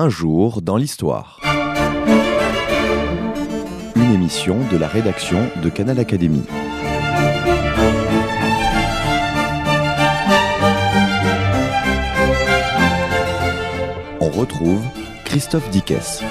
Un jour dans l'histoire. Une émission de la rédaction de Canal Académie. On retrouve Christophe Dickès.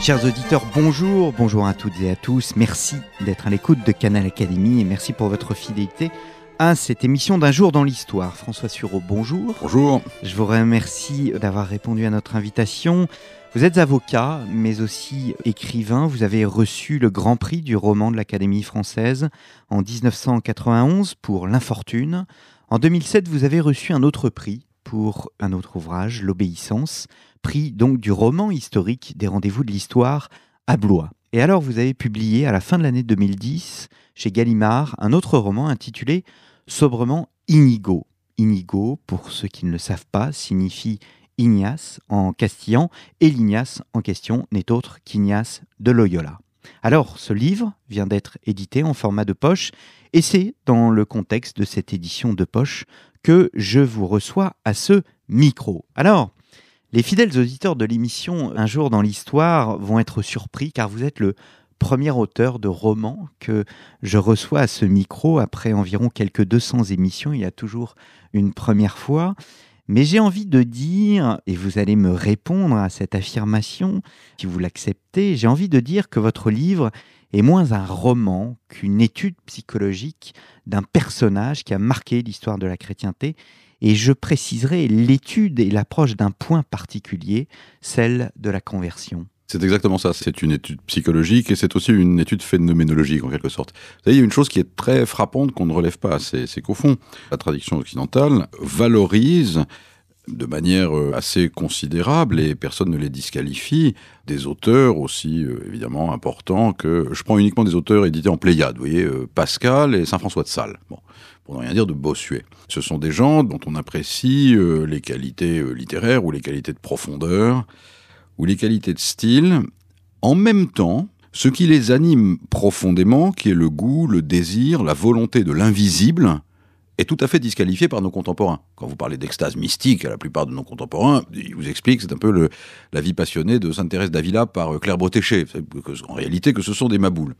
Chers auditeurs, bonjour, bonjour à toutes et à tous. Merci d'être à l'écoute de Canal Académie et merci pour votre fidélité à cette émission d'un jour dans l'histoire. François Sureau, bonjour. Bonjour. Je vous remercie d'avoir répondu à notre invitation. Vous êtes avocat, mais aussi écrivain. Vous avez reçu le Grand Prix du roman de l'Académie française en 1991 pour L'Infortune. En 2007, vous avez reçu un autre prix pour un autre ouvrage, L'Obéissance, prix donc du roman historique des rendez-vous de l'histoire à Blois. Et alors, vous avez publié à la fin de l'année 2010 chez Gallimard un autre roman intitulé sobrement Inigo. Inigo, pour ceux qui ne le savent pas, signifie Ignace en castillan, et l'Ignace en question n'est autre qu'Ignace de Loyola. Alors, ce livre vient d'être édité en format de poche, et c'est dans le contexte de cette édition de poche que je vous reçois à ce micro. Alors, les fidèles auditeurs de l'émission Un jour dans l'histoire vont être surpris car vous êtes le premier auteur de roman que je reçois à ce micro après environ quelques 200 émissions. Il y a toujours une première fois. Mais j'ai envie de dire, et vous allez me répondre à cette affirmation, si vous l'acceptez, j'ai envie de dire que votre livre est moins un roman qu'une étude psychologique d'un personnage qui a marqué l'histoire de la chrétienté. Et je préciserai l'étude et l'approche d'un point particulier, celle de la conversion. C'est exactement ça. C'est une étude psychologique et c'est aussi une étude phénoménologique en quelque sorte. Vous savez, il y a une chose qui est très frappante qu'on ne relève pas c'est qu'au fond, la tradition occidentale valorise de manière euh, assez considérable et personne ne les disqualifie des auteurs aussi euh, évidemment importants que je prends uniquement des auteurs édités en Pléiade, vous voyez euh, Pascal et Saint François de Sales. Bon, pour ne rien dire de Bossuet. Ce sont des gens dont on apprécie les qualités littéraires ou les qualités de profondeur ou les qualités de style, en même temps, ce qui les anime profondément, qui est le goût, le désir, la volonté de l'invisible, est tout à fait disqualifié par nos contemporains. Quand vous parlez d'extase mystique à la plupart de nos contemporains, ils vous expliquent c'est un peu la vie passionnée de Sainte Thérèse d'Avila par euh, Claire Bretéché, en réalité que ce sont des maboules.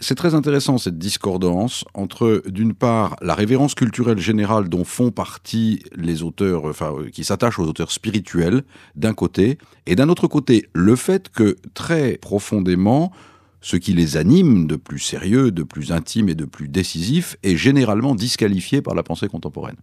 C'est très intéressant cette discordance entre, d'une part, la révérence culturelle générale dont font partie les auteurs, enfin, euh, qui s'attachent aux auteurs spirituels, d'un côté, et d'un autre côté, le fait que, très profondément, ce qui les anime de plus sérieux, de plus intime et de plus décisif est généralement disqualifié par la pensée contemporaine.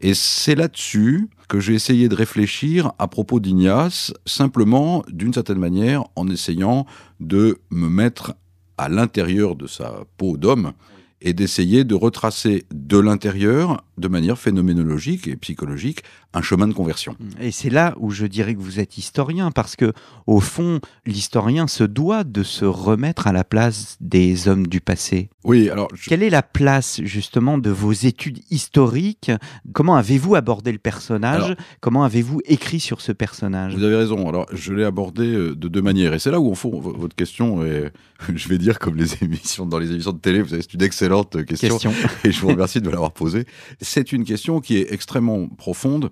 Et c'est là-dessus que j'ai essayé de réfléchir à propos d'Ignace, simplement, d'une certaine manière, en essayant de me mettre à l'intérieur de sa peau d'homme et d'essayer de retracer de l'intérieur, de manière phénoménologique et psychologique, un chemin de conversion. Et c'est là où je dirais que vous êtes historien, parce que au fond, l'historien se doit de se remettre à la place des hommes du passé. Oui, alors quelle est la place justement de vos études historiques? Comment avez-vous abordé le personnage? Comment avez-vous écrit sur ce personnage? Vous avez raison. Alors je l'ai abordé euh, de deux manières, et c'est là où au fond votre question est, je vais dire comme les émissions dans les émissions de télé, vous savez, c'est une excellente question, question. et je vous remercie de me l'avoir posée. C'est une question qui est extrêmement profonde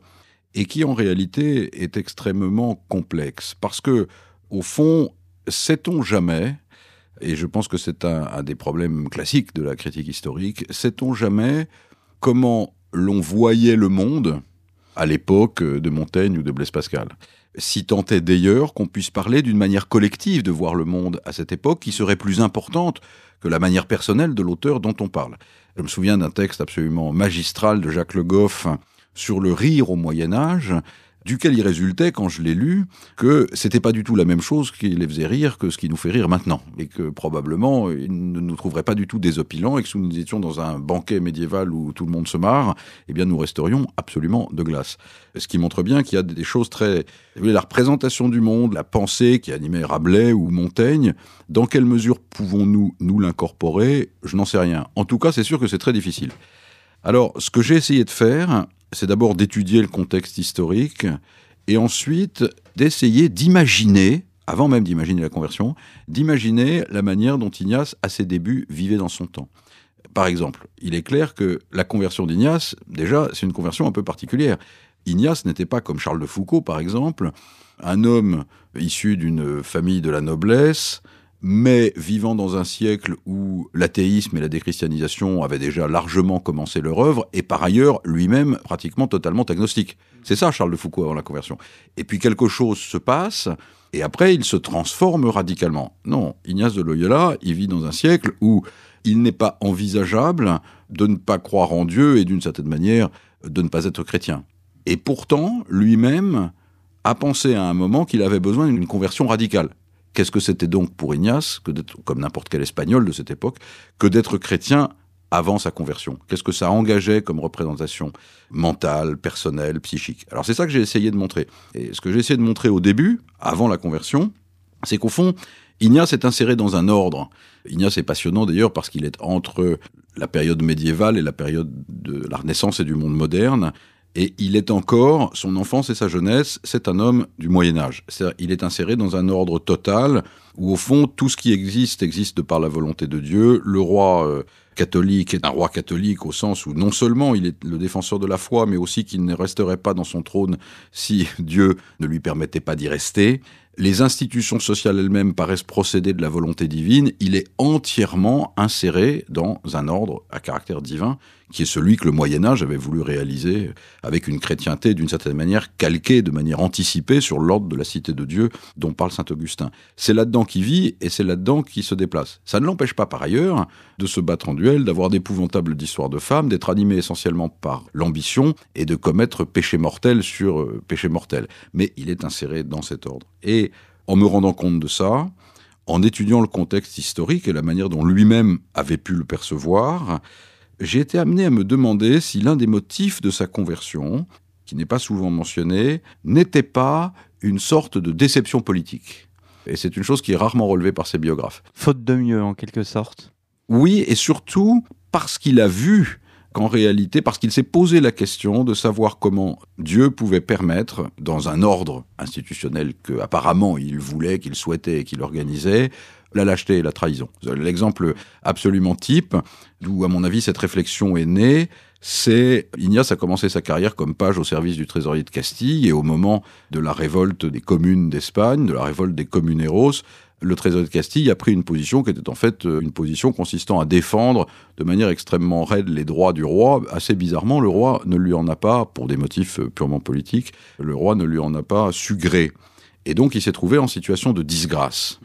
et qui en réalité est extrêmement complexe. Parce que, au fond, sait-on jamais, et je pense que c'est un, des problèmes classiques de la critique historique, sait-on jamais comment l'on voyait le monde à l'époque de Montaigne ou de Blaise Pascal? Si tant est d'ailleurs qu'on puisse parler d'une manière collective de voir le monde à cette époque qui serait plus importante que la manière personnelle de l'auteur dont on parle. Je me souviens d'un texte absolument magistral de Jacques Le Goff sur le rire au Moyen Âge, duquel il résultait, quand je l'ai lu, que c'était pas du tout la même chose qui les faisait rire que ce qui nous fait rire maintenant. Et que probablement, ils ne nous trouveraient pas du tout désopilants et que si nous étions dans un banquet médiéval où tout le monde se marre, eh bien, nous resterions absolument de glace. Ce qui montre bien qu'il y a des choses très, la représentation du monde, la pensée qui animait Rabelais ou Montaigne, dans quelle mesure pouvons-nous nous l'incorporer? Je n'en sais rien. En tout cas, c'est sûr que c'est très difficile. Alors, ce que j'ai essayé de faire, c'est d'abord d'étudier le contexte historique et ensuite d'essayer d'imaginer, avant même d'imaginer la conversion, d'imaginer la manière dont Ignace, à ses débuts, vivait dans son temps. Par exemple, il est clair que la conversion d'Ignace, déjà, c'est une conversion un peu particulière. Ignace n'était pas comme Charles de Foucault, par exemple, un homme issu d'une famille de la noblesse, mais vivant dans un siècle où l'athéisme et la déchristianisation avaient déjà largement commencé leur œuvre, et par ailleurs lui-même pratiquement totalement agnostique. C'est ça Charles de Foucault avant la conversion. Et puis quelque chose se passe, et après il se transforme radicalement. Non, Ignace de Loyola, il vit dans un siècle où il n'est pas envisageable de ne pas croire en Dieu et d'une certaine manière de ne pas être chrétien. Et pourtant, lui-même a pensé à un moment qu'il avait besoin d'une conversion radicale. Qu'est-ce que c'était donc pour Ignace, comme n'importe quel espagnol de cette époque, que d'être chrétien avant sa conversion? Qu'est-ce que ça engageait comme représentation mentale, personnelle, psychique? Alors c'est ça que j'ai essayé de montrer. Et ce que j'ai essayé de montrer au début, avant la conversion, c'est qu'au fond, Ignace est inséré dans un ordre. Ignace est passionnant d'ailleurs parce qu'il est entre la période médiévale et la période de la Renaissance et du monde moderne. Et il est encore, son enfance et sa jeunesse, c'est un homme du Moyen Âge. il est inséré dans un ordre total où au fond tout ce qui existe existe par la volonté de Dieu. Le roi euh, catholique est un roi catholique au sens où non seulement il est le défenseur de la foi, mais aussi qu'il ne resterait pas dans son trône si Dieu ne lui permettait pas d'y rester les institutions sociales elles-mêmes paraissent procéder de la volonté divine, il est entièrement inséré dans un ordre à caractère divin, qui est celui que le Moyen Âge avait voulu réaliser avec une chrétienté d'une certaine manière calquée, de manière anticipée sur l'ordre de la cité de Dieu dont parle Saint Augustin. C'est là-dedans qu'il vit et c'est là-dedans qu'il se déplace. Ça ne l'empêche pas par ailleurs de se battre en duel, d'avoir d'épouvantables histoires de femmes, d'être animé essentiellement par l'ambition et de commettre péché mortel sur euh, péché mortel. Mais il est inséré dans cet ordre. Et en me rendant compte de ça, en étudiant le contexte historique et la manière dont lui-même avait pu le percevoir, j'ai été amené à me demander si l'un des motifs de sa conversion, qui n'est pas souvent mentionné, n'était pas une sorte de déception politique. Et c'est une chose qui est rarement relevée par ses biographes. Faute de mieux, en quelque sorte. Oui, et surtout parce qu'il a vu qu'en réalité, parce qu'il s'est posé la question de savoir comment Dieu pouvait permettre, dans un ordre institutionnel que apparemment il voulait, qu'il souhaitait et qu'il organisait, la lâcheté et la trahison. L'exemple absolument type, d'où à mon avis cette réflexion est née, c'est Ignace a commencé sa carrière comme page au service du trésorier de Castille et au moment de la révolte des communes d'Espagne, de la révolte des communeros, le trésor de Castille a pris une position qui était en fait euh, une position consistant à défendre de manière extrêmement raide les droits du roi. Assez bizarrement, le roi ne lui en a pas, pour des motifs euh, purement politiques, le roi ne lui en a pas su gré. Et donc il s'est trouvé en situation de disgrâce.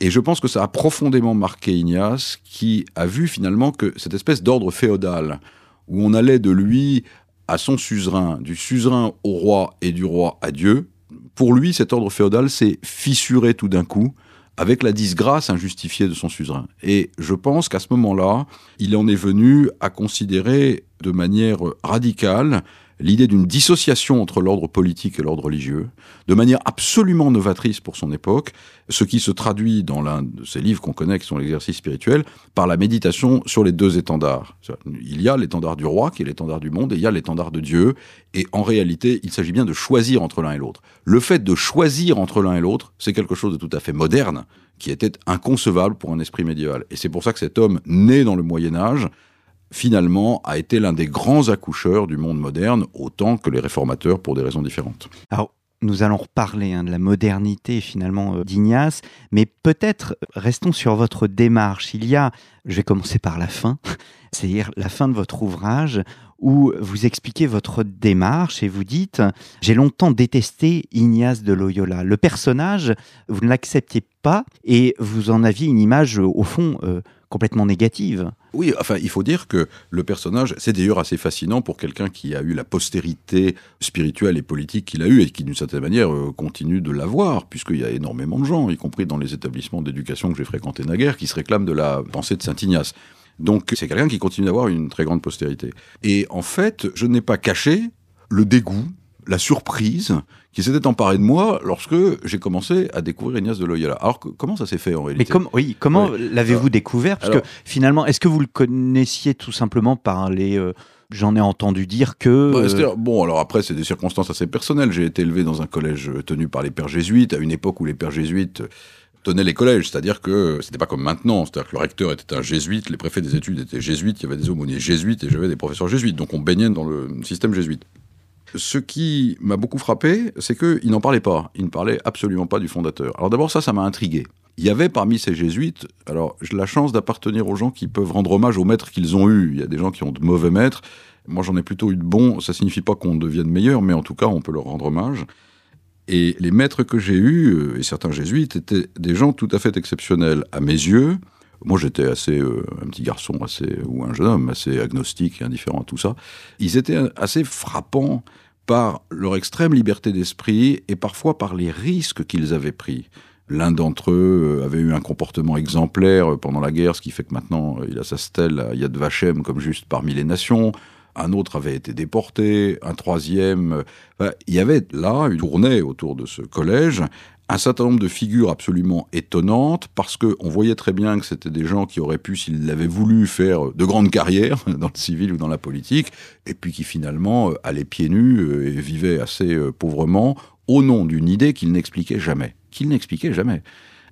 Et je pense que ça a profondément marqué Ignace, qui a vu finalement que cette espèce d'ordre féodal, où on allait de lui à son suzerain, du suzerain au roi et du roi à Dieu, pour lui, cet ordre féodal s'est fissuré tout d'un coup, avec la disgrâce injustifiée de son suzerain. Et je pense qu'à ce moment-là, il en est venu à considérer de manière radicale l'idée d'une dissociation entre l'ordre politique et l'ordre religieux, de manière absolument novatrice pour son époque, ce qui se traduit dans l'un de ses livres qu'on connaît, qui sont l'exercice spirituel, par la méditation sur les deux étendards. Il y a l'étendard du roi, qui est l'étendard du monde, et il y a l'étendard de Dieu, et en réalité, il s'agit bien de choisir entre l'un et l'autre. Le fait de choisir entre l'un et l'autre, c'est quelque chose de tout à fait moderne, qui était inconcevable pour un esprit médiéval. Et c'est pour ça que cet homme, né dans le Moyen Âge, finalement, a été l'un des grands accoucheurs du monde moderne, autant que les réformateurs pour des raisons différentes. Alors, nous allons reparler hein, de la modernité finalement euh, d'Ignace, mais peut-être restons sur votre démarche. Il y a, je vais commencer par la fin, c'est-à-dire la fin de votre ouvrage où vous expliquez votre démarche et vous dites J'ai longtemps détesté Ignace de Loyola. Le personnage, vous ne l'acceptiez pas et vous en aviez une image, au fond, euh, complètement négative. Oui, enfin, il faut dire que le personnage, c'est d'ailleurs assez fascinant pour quelqu'un qui a eu la postérité spirituelle et politique qu'il a eue et qui, d'une certaine manière, euh, continue de l'avoir, puisqu'il y a énormément de gens, y compris dans les établissements d'éducation que j'ai fréquentés naguère, qui se réclament de la pensée de Saint Ignace. Donc, c'est quelqu'un qui continue d'avoir une très grande postérité. Et en fait, je n'ai pas caché le dégoût la surprise qui s'était emparée de moi lorsque j'ai commencé à découvrir Ignace de Loyola. Alors comment ça s'est fait en réalité Mais oui, comment l'avez-vous découvert? Parce que finalement, est-ce que vous le connaissiez tout simplement par les euh, J'en ai entendu dire que. Euh, bon, alors après, c'est des circonstances assez personnelles. J'ai été élevé dans un collège tenu par les pères jésuites, à une époque où les pères jésuites tenaient les collèges, c'est-à-dire que c'était pas comme maintenant, c'est-à-dire que le recteur était un jésuite, les préfets des études étaient jésuites, il y avait des aumôniers jésuites et j'avais des professeurs jésuites, donc on baignait dans le système jésuite. Ce qui m'a beaucoup frappé, c'est qu'il n'en parlait pas. Il ne parlait absolument pas du fondateur. Alors d'abord, ça, ça m'a intrigué. Il y avait parmi ces jésuites, alors j'ai la chance d'appartenir aux gens qui peuvent rendre hommage aux maîtres qu'ils ont eus. Il y a des gens qui ont de mauvais maîtres. Moi, j'en ai plutôt eu de bons. Ça signifie pas qu'on devienne meilleur, mais en tout cas, on peut leur rendre hommage. Et les maîtres que j'ai eus, euh, et certains jésuites, étaient des gens tout à fait exceptionnels à mes yeux. Moi, j'étais assez euh, un petit garçon, assez ou un jeune homme, assez agnostique et indifférent à tout ça. Ils étaient assez frappants par leur extrême liberté d'esprit et parfois par les risques qu'ils avaient pris. L'un d'entre eux euh, avait eu un comportement exemplaire pendant la guerre, ce qui fait que maintenant il a sa stèle à Yad Vashem comme juste parmi les nations un autre avait été déporté, un troisième. Euh, il y avait là une tournée autour de ce collège, un certain nombre de figures absolument étonnantes, parce qu'on voyait très bien que c'était des gens qui auraient pu, s'ils l'avaient voulu, faire de grandes carrières dans le civil ou dans la politique, et puis qui finalement euh, allaient pieds nus euh, et vivaient assez pauvrement au nom d'une idée qu'ils n'expliquaient jamais. Qu'ils n'expliquaient jamais.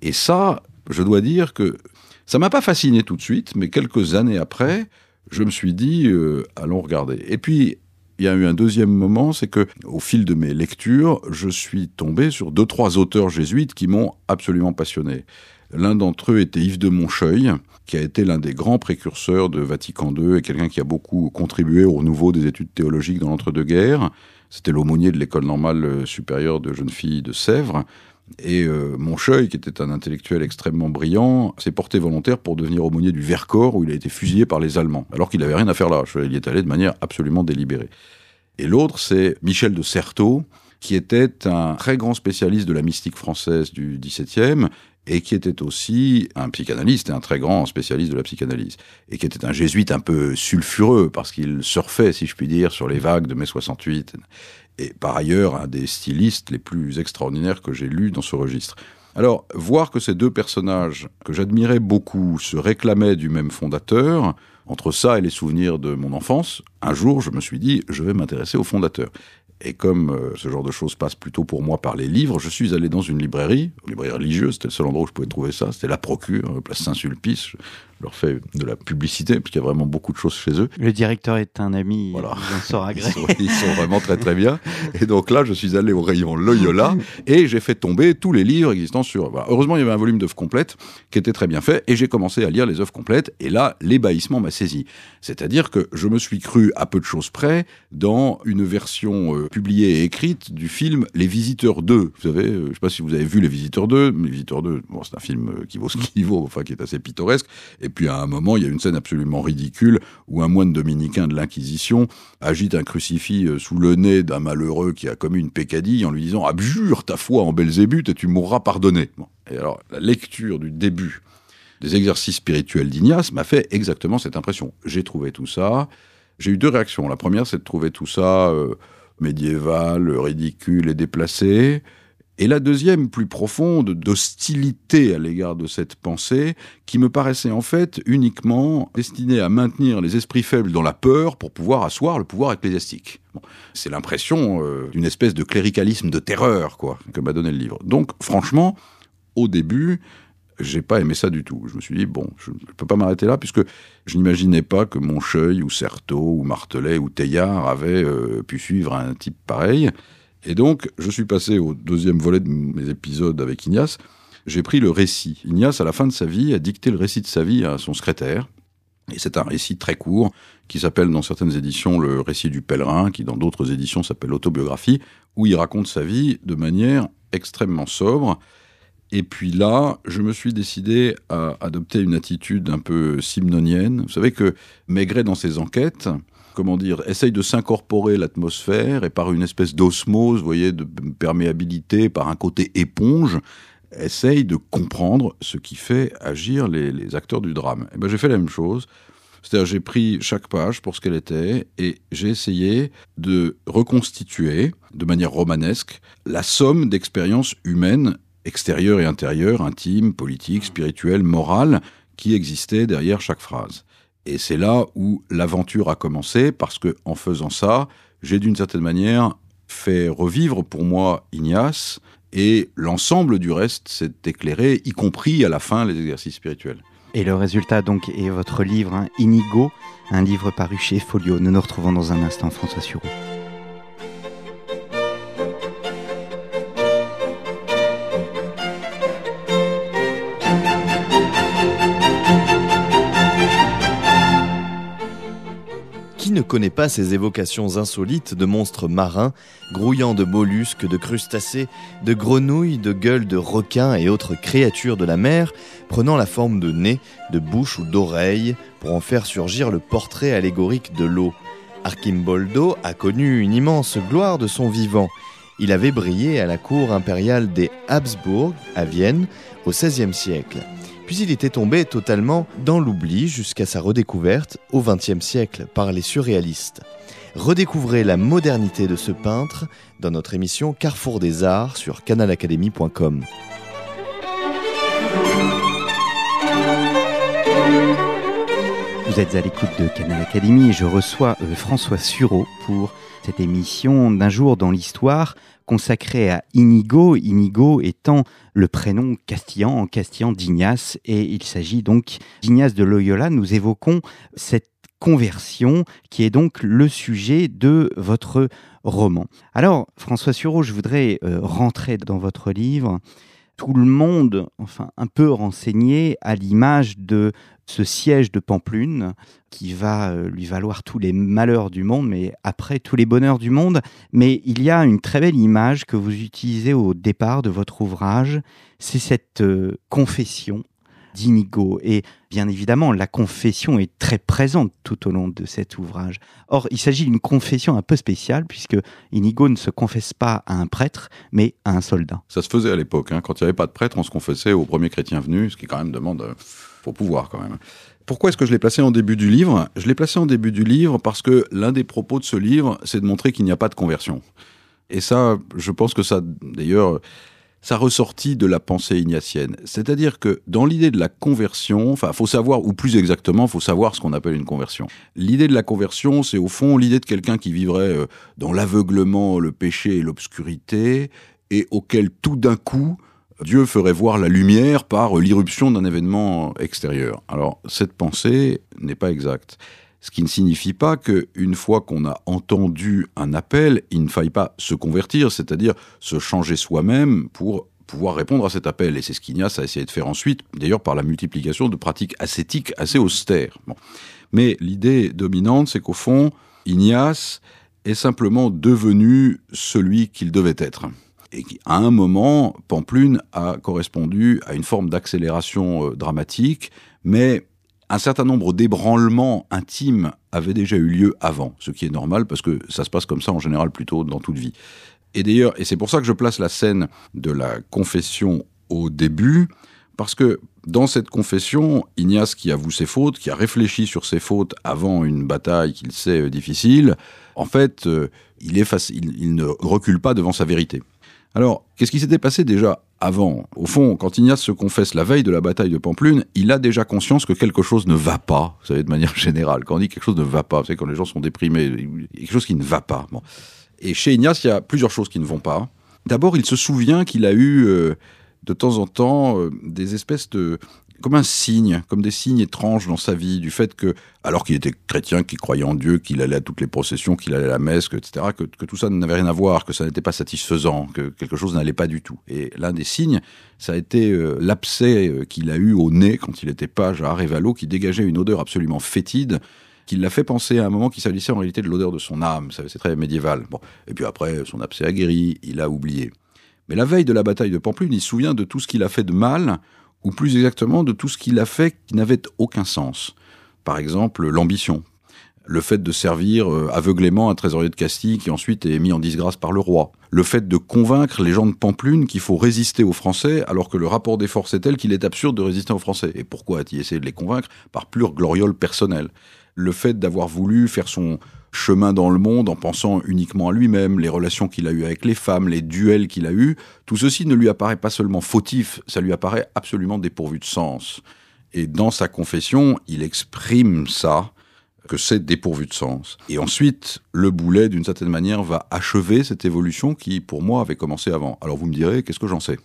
Et ça, je dois dire que ça m'a pas fasciné tout de suite, mais quelques années après, je me suis dit, euh, allons regarder. Et puis, il y a eu un deuxième moment, c'est que, au fil de mes lectures, je suis tombé sur deux, trois auteurs jésuites qui m'ont absolument passionné. L'un d'entre eux était Yves de Moncheuil, qui a été l'un des grands précurseurs de Vatican II et quelqu'un qui a beaucoup contribué au renouveau des études théologiques dans l'entre-deux-guerres. C'était l'aumônier de l'école normale supérieure de jeunes filles de Sèvres. Et euh, Moncheuil, qui était un intellectuel extrêmement brillant, s'est porté volontaire pour devenir aumônier du Vercors, où il a été fusillé par les Allemands, alors qu'il n'avait rien à faire là. Il y est allé de manière absolument délibérée. Et l'autre, c'est Michel de Certeau, qui était un très grand spécialiste de la mystique française du XVIIe, et qui était aussi un psychanalyste et un très grand spécialiste de la psychanalyse, et qui était un jésuite un peu sulfureux, parce qu'il surfait, si je puis dire, sur les vagues de mai 68 et par ailleurs un des stylistes les plus extraordinaires que j'ai lus dans ce registre. Alors, voir que ces deux personnages, que j'admirais beaucoup, se réclamaient du même fondateur, entre ça et les souvenirs de mon enfance, un jour je me suis dit, je vais m'intéresser au fondateur. Et comme euh, ce genre de choses passe plutôt pour moi par les livres, je suis allé dans une librairie, une librairie religieuse, c'était le seul endroit où je pouvais trouver ça, c'était la Procure, place Saint-Sulpice leur fait de la publicité, puisqu'il y a vraiment beaucoup de choses chez eux. Le directeur est un ami, voilà. il en sort agré. Ils, sont, vraiment très très bien. Et donc là, je suis allé au rayon Loyola et j'ai fait tomber tous les livres existants sur... Heureusement, il y avait un volume d'œuvres complètes qui était très bien fait et j'ai commencé à lire les œuvres complètes et là, l'ébahissement m'a saisi. C'est-à-dire que je me suis cru à peu de choses près dans une version euh, publiée et écrite du film Les Visiteurs 2. Vous savez, euh, je ne sais pas si vous avez vu Les Visiteurs 2, mais Les Visiteurs 2, bon, c'est un film euh, qui vaut ce qu'il vaut, enfin qui est assez pittoresque. Et puis à un moment, il y a une scène absolument ridicule où un moine dominicain de l'Inquisition agite un crucifix euh, sous le nez d'un malheureux qui a commis une pécadille en lui disant Abjure ta foi en Belzébuth et tu mourras pardonné. Et alors, la lecture du début des exercices spirituels d'Ignace m'a fait exactement cette impression. J'ai trouvé tout ça. J'ai eu deux réactions. La première, c'est de trouver tout ça médiéval, ridicule et déplacé. Et la deuxième, plus profonde, d'hostilité à l'égard de cette pensée, qui me paraissait en fait uniquement destinée à maintenir les esprits faibles dans la peur pour pouvoir asseoir le pouvoir ecclésiastique. c'est l'impression euh, d'une espèce de cléricalisme de terreur, quoi, que m'a donné le livre. Donc, franchement, au début, j'ai pas aimé ça du tout. Je me suis dit, bon, je ne peux pas m'arrêter là, puisque je n'imaginais pas que Moncheuil, ou Certeau, ou Martelet, ou Teilhard avaient euh, pu suivre un type pareil. Et donc, je suis passé au deuxième volet de mes épisodes avec Ignace. J'ai pris le récit. Ignace, à la fin de sa vie, a dicté le récit de sa vie à son secrétaire. Et c'est un récit très court qui s'appelle dans certaines éditions le récit du pèlerin, qui dans d'autres éditions s'appelle l'autobiographie, où il raconte sa vie de manière extrêmement sobre. Et puis là, je me suis décidé à adopter une attitude un peu simnonienne. Vous savez que Maigret, dans ses enquêtes, comment dire, essaye de s'incorporer l'atmosphère et par une espèce d'osmose, voyez, de perméabilité, par un côté éponge, essaye de comprendre ce qui fait agir les, acteurs du drame. Et ben j'ai fait la même chose. C'est-à-dire j'ai pris chaque page pour ce qu'elle était et j'ai essayé de reconstituer de manière romanesque la somme d'expériences humaines extérieures et intérieures, intimes, politiques, spirituelles, morales, qui existaient derrière chaque phrase. Et c'est là où l'aventure a commencé, parce que en faisant ça, j'ai d'une certaine manière fait revivre pour moi Ignace, et l'ensemble du reste s'est éclairé, y compris à la fin les exercices spirituels. Et le résultat donc est votre livre hein, Inigo, un livre paru chez Folio. Nous nous retrouvons dans un instant, François Sureau. Ne connaît pas ces évocations insolites de monstres marins, grouillant de mollusques, de crustacés, de grenouilles, de gueules de requins et autres créatures de la mer, prenant la forme de nez, de bouche ou d'oreille, pour en faire surgir le portrait allégorique de l'eau Archimboldo a connu une immense gloire de son vivant. Il avait brillé à la cour impériale des Habsbourg, à Vienne, au XVIe siècle. Puis il était tombé totalement dans l'oubli jusqu'à sa redécouverte au XXe siècle par les surréalistes. Redécouvrez la modernité de ce peintre dans notre émission Carrefour des Arts sur canalacademy.com. Vous êtes à l'écoute de Canal Academy et je reçois euh, François Sureau pour cette émission d'un jour dans l'histoire consacrée à Inigo, Inigo étant le prénom castillan en castillan d'Ignace et il s'agit donc d'Ignace de Loyola. Nous évoquons cette conversion qui est donc le sujet de votre roman. Alors François Sureau, je voudrais euh, rentrer dans votre livre tout le monde, enfin un peu renseigné à l'image de ce siège de Pamplune qui va euh, lui valoir tous les malheurs du monde, mais après tous les bonheurs du monde. Mais il y a une très belle image que vous utilisez au départ de votre ouvrage, c'est cette euh, confession d'Inigo. Et bien évidemment, la confession est très présente tout au long de cet ouvrage. Or, il s'agit d'une confession un peu spéciale, puisque Inigo ne se confesse pas à un prêtre, mais à un soldat. Ça se faisait à l'époque. Hein. Quand il n'y avait pas de prêtre, on se confessait au premier chrétien venu, ce qui quand même demande... Euh, faut pouvoir quand même. Pourquoi est-ce que je l'ai placé en début du livre? Je l'ai placé en début du livre parce que l'un des propos de ce livre, c'est de montrer qu'il n'y a pas de conversion. Et ça, je pense que ça, d'ailleurs, ça ressortit de la pensée ignatienne. C'est-à-dire que dans l'idée de la conversion, enfin, faut savoir, ou plus exactement, faut savoir ce qu'on appelle une conversion. L'idée de la conversion, c'est au fond l'idée de quelqu'un qui vivrait euh, dans l'aveuglement, le péché et l'obscurité, et auquel tout d'un coup, Dieu ferait voir la lumière par l'irruption d'un événement extérieur. Alors, cette pensée n'est pas exacte. Ce qui ne signifie pas qu'une fois qu'on a entendu un appel, il ne faille pas se convertir, c'est-à-dire se changer soi-même pour pouvoir répondre à cet appel. Et c'est ce qu'Ignace a essayé de faire ensuite, d'ailleurs par la multiplication de pratiques ascétiques assez austères. Mais l'idée dominante, c'est qu'au fond, Ignace est simplement devenu celui qu'il devait être. Et qu'à un moment, Pamplune a correspondu à une forme d'accélération euh, dramatique, mais un certain nombre d'ébranlements intimes avaient déjà eu lieu avant, ce qui est normal parce que ça se passe comme ça en général plutôt dans toute vie. Et d'ailleurs, et c'est pour ça que je place la scène de la confession au début, parce que dans cette confession, Ignace qui avoue ses fautes, qui a réfléchi sur ses fautes avant une bataille qu'il sait difficile, en fait, euh, il, est il ne recule pas devant sa vérité. Alors, qu'est-ce qui s'était passé déjà avant? Au fond, quand Ignace se confesse la veille de la bataille de Pamplune, il a déjà conscience que quelque chose ne va pas, vous savez, de manière générale. Quand on dit quelque chose ne va pas, vous savez, quand les gens sont déprimés, quelque chose qui ne va pas. Et chez Ignace, il y a plusieurs choses qui ne vont pas. D'abord, il se souvient qu'il a eu euh, de temps en temps euh, des espèces de comme un signe, comme des signes étranges dans sa vie, du fait que, alors qu'il était chrétien, qu'il croyait en Dieu, qu'il allait à toutes les processions, qu'il allait à la messe, etc., que, tout ça n'avait rien à voir, que ça n'était pas satisfaisant, que quelque chose n'allait pas du tout. Et l'un des signes, ça a été euh, l'abcès euh, qu'il a eu au nez quand il était page à Arevalo, qui dégageait une odeur absolument fétide, qui l'a fait penser à un moment qu'il s'agissait en réalité de l'odeur de son âme. C'est très médiéval. Bon. Et puis après, son abcès a guéri, il a oublié. Mais la veille de la bataille de Pamplune, il se souvient de tout ce qu'il a fait de mal, ou plus exactement de tout ce qu'il a fait qui n'avait aucun sens. Par exemple, l'ambition, le fait de servir euh, aveuglément un trésorier de Castille qui ensuite est mis en disgrâce par le roi, le fait de convaincre les gens de Pamplune qu'il faut résister aux Français alors que le rapport des forces est tel qu'il est absurde de résister aux Français. Et pourquoi a-t-il essayé de les convaincre? Par pure gloriole personnelle. Le fait d'avoir voulu faire son, chemin dans le monde en pensant uniquement à lui-même, les relations qu'il a eues avec les femmes, les duels qu'il a eus, tout ceci ne lui apparaît pas seulement fautif, ça lui apparaît absolument dépourvu de sens. Et dans sa confession, il exprime ça, que c'est dépourvu de sens. Et ensuite, le boulet, d'une certaine manière, va achever cette évolution qui, pour moi, avait commencé avant. Alors vous me direz, qu'est-ce que j'en sais?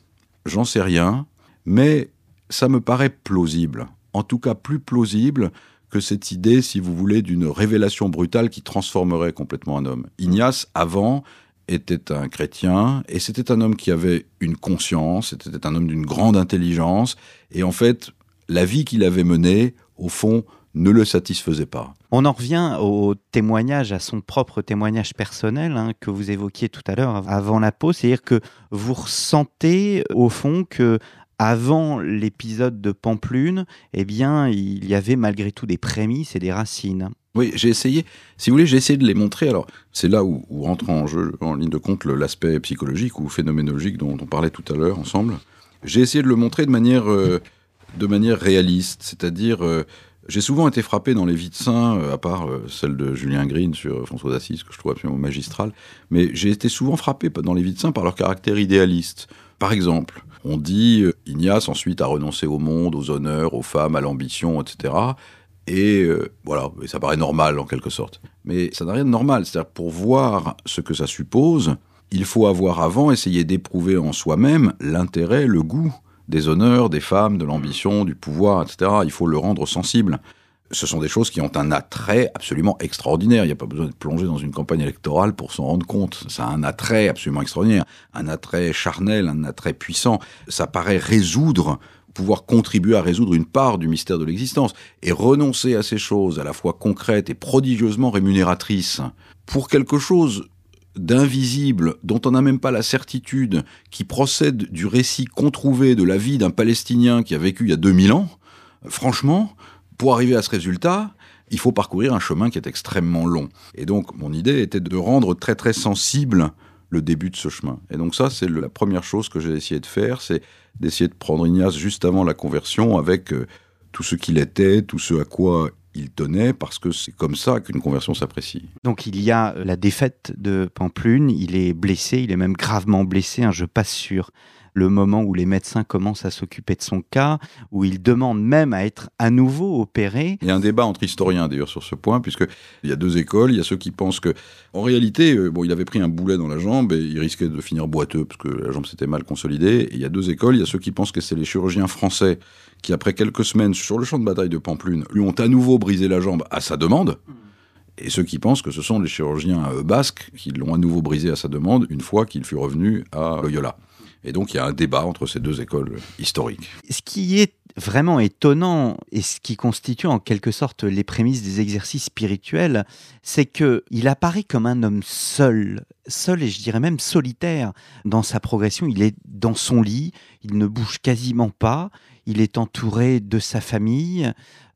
J'en sais rien, mais ça me paraît plausible. En tout cas, plus plausible que cette idée, si vous voulez, d'une révélation brutale qui transformerait complètement un homme. Ignace, avant, était un chrétien, et c'était un homme qui avait une conscience, c'était un homme d'une grande intelligence, et en fait, la vie qu'il avait menée, au fond, ne le satisfaisait pas. On en revient au témoignage, à son propre témoignage personnel hein, que vous évoquiez tout à l'heure avant la pause, c'est-à-dire que vous ressentez au fond que avant l'épisode de Pamplune, eh bien, il y avait malgré tout des prémices et des racines. Oui, j'ai essayé, si vous voulez, j'ai essayé de les montrer. Alors, c'est là où, rentre en jeu, en ligne de compte, l'aspect psychologique ou phénoménologique dont on parlait tout à l'heure ensemble. J'ai essayé de le montrer de manière, euh, de manière réaliste, c'est-à-dire, euh, j'ai souvent été frappé dans les vies de saints, euh, à part celle de Julien Green sur François d'Assise, que je trouve absolument magistral, mais j'ai été souvent frappé dans les vies de saints par leur caractère idéaliste. Par exemple, on dit euh, Ignace ensuite a renoncé au monde, aux honneurs, aux femmes, à l'ambition, etc. Et euh, voilà, ça paraît normal en quelque sorte. Mais ça n'a rien de normal. C'est-à-dire pour voir ce que ça suppose, il faut avoir avant essayé d'éprouver en soi-même l'intérêt, le goût des honneurs, des femmes, de l'ambition, du pouvoir, etc. Il faut le rendre sensible. Ce sont des choses qui ont un attrait absolument extraordinaire. Il n'y a pas besoin de plonger dans une campagne électorale pour s'en rendre compte. Ça a un attrait absolument extraordinaire, un attrait charnel, un attrait puissant. Ça paraît résoudre pouvoir contribuer à résoudre une part du mystère de l'existence et renoncer à ces choses à la fois concrètes et prodigieusement rémunératrices pour quelque chose d'invisible, dont on n'a même pas la certitude, qui procède du récit controuvé de la vie d'un Palestinien qui a vécu il y a 2000 ans, franchement, pour arriver à ce résultat, il faut parcourir un chemin qui est extrêmement long. Et donc, mon idée était de rendre très très sensible le début de ce chemin. Et donc ça, c'est la première chose que j'ai essayé de faire, c'est d'essayer de prendre Ignace juste avant la conversion avec euh, tout ce qu'il était, tout ce à quoi il tenait parce que c'est comme ça qu'une conversion s'apprécie. Donc il y a la défaite de Pamplune, il est blessé, il est même gravement blessé, hein, je passe sur le moment où les médecins commencent à s'occuper de son cas, où il demande même à être à nouveau opéré. Il y a un débat entre historiens d'ailleurs sur ce point, puisque il y a deux écoles. Il y a ceux qui pensent que, en réalité, euh, bon, il avait pris un boulet dans la jambe et il risquait de finir boiteux parce que la jambe s'était mal consolidée. Il y a deux écoles. Il y a ceux qui pensent que c'est les chirurgiens français qui, après quelques semaines sur le champ de bataille de Pamplune, lui ont à nouveau brisé la jambe à sa demande. Et ceux qui pensent que ce sont les chirurgiens euh, basques qui l'ont à nouveau brisé à sa demande une fois qu'il fut revenu à Loyola. Et donc il y a un débat entre ces deux écoles historiques. Ce qui est vraiment étonnant et ce qui constitue en quelque sorte les prémices des exercices spirituels, c'est que il apparaît comme un homme seul, seul et je dirais même solitaire dans sa progression. Il est dans son lit, il ne bouge quasiment pas, il est entouré de sa famille.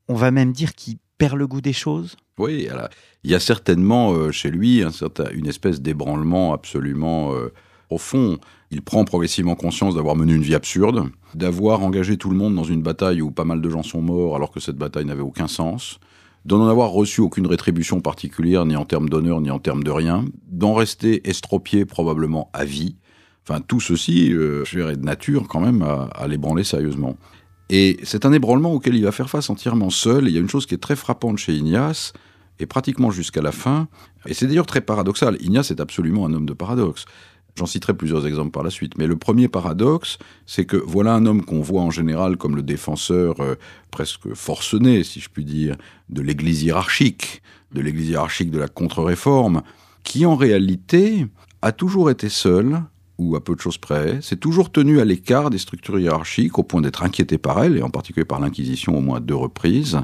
On va même dire qu'il perd le goût des choses. Oui, alors, il y a certainement euh, chez lui un certain, une espèce d'ébranlement absolument euh, profond. Il prend progressivement conscience d'avoir mené une vie absurde, d'avoir engagé tout le monde dans une bataille où pas mal de gens sont morts alors que cette bataille n'avait aucun sens, d'en avoir reçu aucune rétribution particulière, ni en termes d'honneur, ni en termes de rien, d'en rester estropié probablement à vie. Enfin, tout ceci, euh, je dirais, de nature quand même à, à l'ébranler sérieusement. Et c'est un ébranlement auquel il va faire face entièrement seul. Et il y a une chose qui est très frappante chez Ignace, et pratiquement jusqu'à la fin, et c'est d'ailleurs très paradoxal. Ignace est absolument un homme de paradoxe. J'en citerai plusieurs exemples par la suite. Mais le premier paradoxe, c'est que voilà un homme qu'on voit en général comme le défenseur euh, presque forcené, si je puis dire, de l'Église hiérarchique, de l'Église hiérarchique de la contre-réforme, qui en réalité a toujours été seul, ou à peu de choses près, s'est toujours tenu à l'écart des structures hiérarchiques au point d'être inquiété par elles, et en particulier par l'Inquisition au moins deux reprises,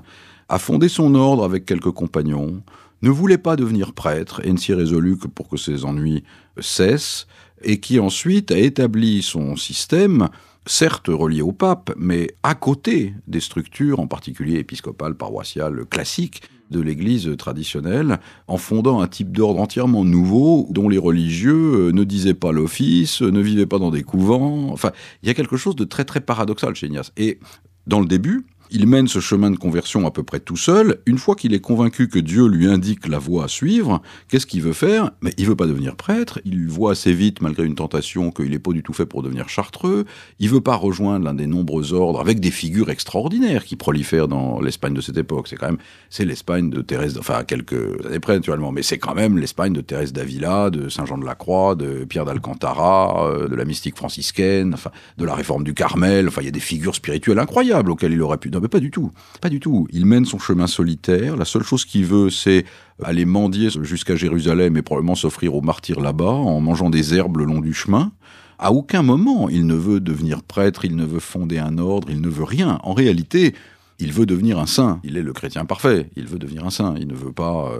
a fondé son ordre avec quelques compagnons, ne voulait pas devenir prêtre et ne s'y que pour que ses ennuis cessent, et qui ensuite a établi son système, certes relié au pape, mais à côté des structures, en particulier épiscopales, paroissiales, classiques, de l'Église traditionnelle, en fondant un type d'ordre entièrement nouveau, dont les religieux ne disaient pas l'office, ne vivaient pas dans des couvents. Enfin, il y a quelque chose de très très paradoxal chez Ignace. Et dans le début, il mène ce chemin de conversion à peu près tout seul. Une fois qu'il est convaincu que Dieu lui indique la voie à suivre, qu'est-ce qu'il veut faire? Mais il veut pas devenir prêtre. Il voit assez vite, malgré une tentation, qu'il n'est pas du tout fait pour devenir chartreux. Il veut pas rejoindre l'un des nombreux ordres avec des figures extraordinaires qui prolifèrent dans l'Espagne de cette époque. C'est quand même, c'est l'Espagne de Thérèse, enfin quelques années près naturellement, mais c'est quand même l'Espagne de Thérèse d'Avila, de Saint Jean de la Croix, de Pierre d'Alcantara, euh, de la mystique franciscaine, de la réforme du Carmel. Enfin, il y a des figures spirituelles incroyables auxquelles il aurait pu non, mais pas du tout. Pas du tout. Il mène son chemin solitaire. La seule chose qu'il veut, c'est aller mendier jusqu'à Jérusalem et probablement s'offrir aux martyrs là-bas en mangeant des herbes le long du chemin. À aucun moment, il ne veut devenir prêtre, il ne veut fonder un ordre, il ne veut rien. En réalité, Il veut devenir un saint. Il est le chrétien parfait. Il veut devenir un saint. Il ne veut pas.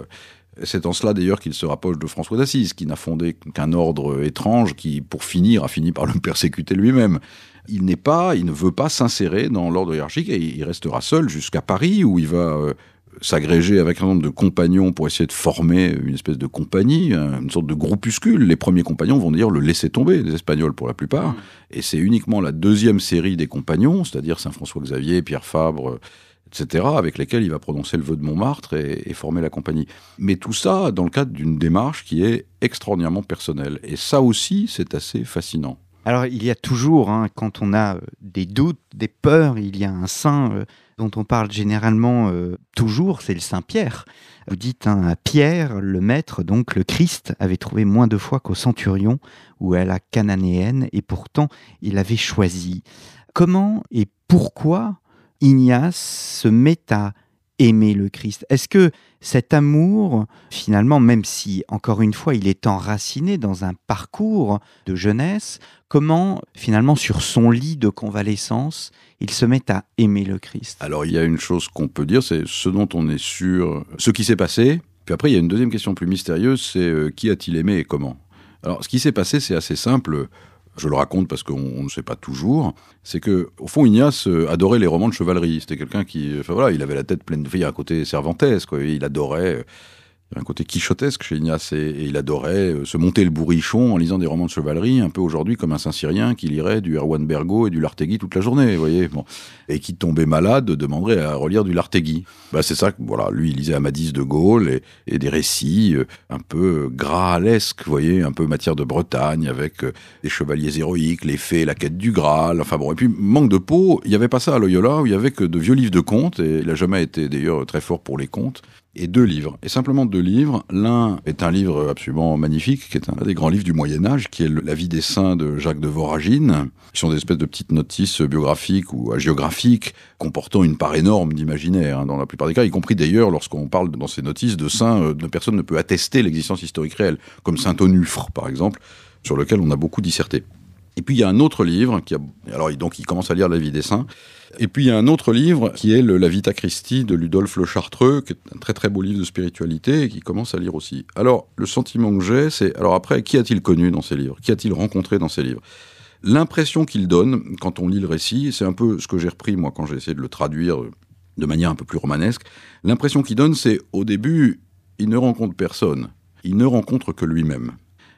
C'est en cela d'ailleurs qu'il se rapproche de François d'Assise, qui n'a fondé qu'un ordre étrange qui, pour finir, a fini par le persécuter lui-même. Il n'est pas, il ne veut pas s'insérer dans l'ordre hiérarchique et il restera seul jusqu'à Paris où il va euh, s'agréger avec un nombre de compagnons pour essayer de former une espèce de compagnie, une sorte de groupuscule. Les premiers compagnons vont dire le laisser tomber, les Espagnols pour la plupart. Mmh. Et c'est uniquement la deuxième série des compagnons, c'est-à-dire Saint-François Xavier, Pierre Fabre, etc., avec lesquels il va prononcer le vœu de Montmartre et, former la compagnie. Mais tout ça dans le cadre d'une démarche qui est extraordinairement personnelle. Et ça aussi, c'est assez fascinant. Alors, il y a toujours, hein, quand on a euh, des doutes, des peurs, il y a un saint euh, dont on parle généralement euh, toujours, c'est le Saint Pierre. Vous dites hein, Pierre, le maître, donc le Christ, avait trouvé moins de foi qu'au centurion ou à la cananéenne, et pourtant il avait choisi. Comment et pourquoi Ignace se met à aimer le Christ. Est-ce que cet amour, finalement, même si, encore une fois, il est enraciné dans un parcours de jeunesse, comment, finalement, sur son lit de convalescence, il se met à aimer le Christ? Alors, il y a une chose qu'on peut dire, c'est ce dont on est sûr, ce qui s'est passé. Puis après, il y a une deuxième question plus mystérieuse, c'est euh, qui a-t-il aimé et comment? Alors, ce qui s'est passé, c'est assez simple je le raconte parce qu'on ne sait pas toujours, c'est que au fond Ignace euh, adorait les romans de chevalerie. C'était quelqu'un qui, enfin voilà, il avait la tête pleine de, il y un côté cervantesque. Il adorait euh, un côté quichotesque chez Ignace et, il adorait euh, se monter le bourrichon en lisant des romans de chevalerie, un peu aujourd'hui comme un Saint-Cyrien qui lirait du Erwan Bergo et du Lartegui toute la journée, vous voyez. Bon. Et qui tombait malade demanderait à relire du Lartegui. Bah, c'est ça, voilà, lui il lisait Amadis de Gaulle et, des récits euh, un peu graalesques, vous voyez, un peu matière de Bretagne avec euh, des chevaliers héroïques, les fées, la quête du Graal, enfin bon. Et puis manque de peau, il n'y avait pas ça à Loyola où il y avait que de vieux livres de contes et il n'a jamais été d'ailleurs très fort pour les contes et deux livres. Et simplement deux livres. L'un est un livre absolument magnifique, qui est un des grands livres du Moyen Âge, qui est La vie des saints de Jacques de Voragine, qui sont des espèces de petites notices biographiques ou hagiographiques, comportant une part énorme d'imaginaire, hein, dans la plupart des cas, y compris d'ailleurs lorsqu'on parle dans ces notices de saints euh, personne ne peut attester l'existence historique réelle, comme Saint Onufre, par exemple, sur lequel on a beaucoup disserté. Et puis il y a un autre livre, qui a, alors donc il commence à lire La vie des saints, et puis il y a un autre livre qui est La Vita Christi de Ludolphe Le Chartreux, qui est un très très beau livre de spiritualité et qui commence à lire aussi. Alors le sentiment que j'ai, c'est alors après qui a-t-il connu dans ces livres? Qui a-t-il rencontré dans ces livres? L'impression qu'il donne quand on lit le récit, c'est un peu ce que j'ai repris moi quand j'ai essayé de le traduire de manière un peu plus romanesque. L'impression qu'il donne, c'est au début, il ne rencontre personne, il ne rencontre que lui-même.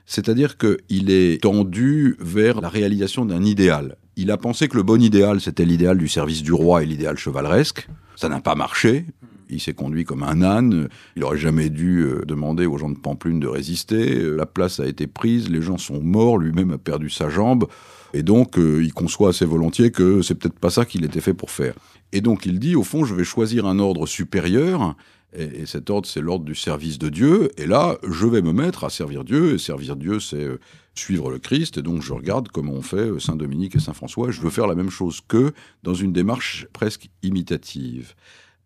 C'est-à-dire qu'il est tendu vers la réalisation d'un idéal. Il a pensé que le bon idéal, c'était l'idéal du service du roi et l'idéal chevaleresque. Ça n'a pas marché. Il s'est conduit comme un âne. Il aurait jamais dû euh, demander aux gens de Pamplune de résister. La place a été prise. Les gens sont morts. Lui-même a perdu sa jambe. Et donc, euh, il conçoit assez volontiers que c'est peut-être pas ça qu'il était fait pour faire. Et donc, il dit, au fond, je vais choisir un ordre supérieur et, cet ordre, c'est l'ordre du service de Dieu. Et là, je vais me mettre à servir Dieu. Et servir Dieu, c'est euh, suivre le Christ. Et donc, je regarde comment on fait euh, Saint Dominique et Saint François. Je veux faire la même chose qu'eux dans une démarche presque imitative.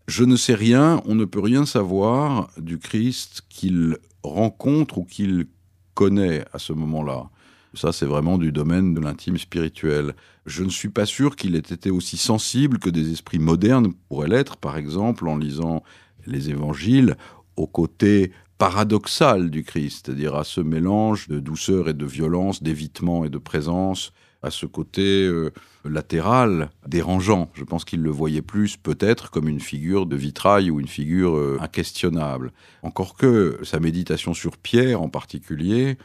Je ne sais rien, on ne peut rien savoir du Christ qu'il rencontre ou qu'il connaît à ce moment-là. Ça, c'est vraiment du domaine de l'intime spirituel. Je ne suis pas sûr qu'il ait été aussi sensible que des esprits modernes pourraient l'être, par exemple, en lisant les évangiles au côté paradoxal du Christ, c'est-à-dire à ce mélange de douceur et de violence, d'évitement et de présence, à ce côté euh, latéral, dérangeant. Je pense qu'il le voyait plus peut-être comme une figure de vitrail ou une figure euh, inquestionnable. Encore que sa méditation sur Pierre en particulier,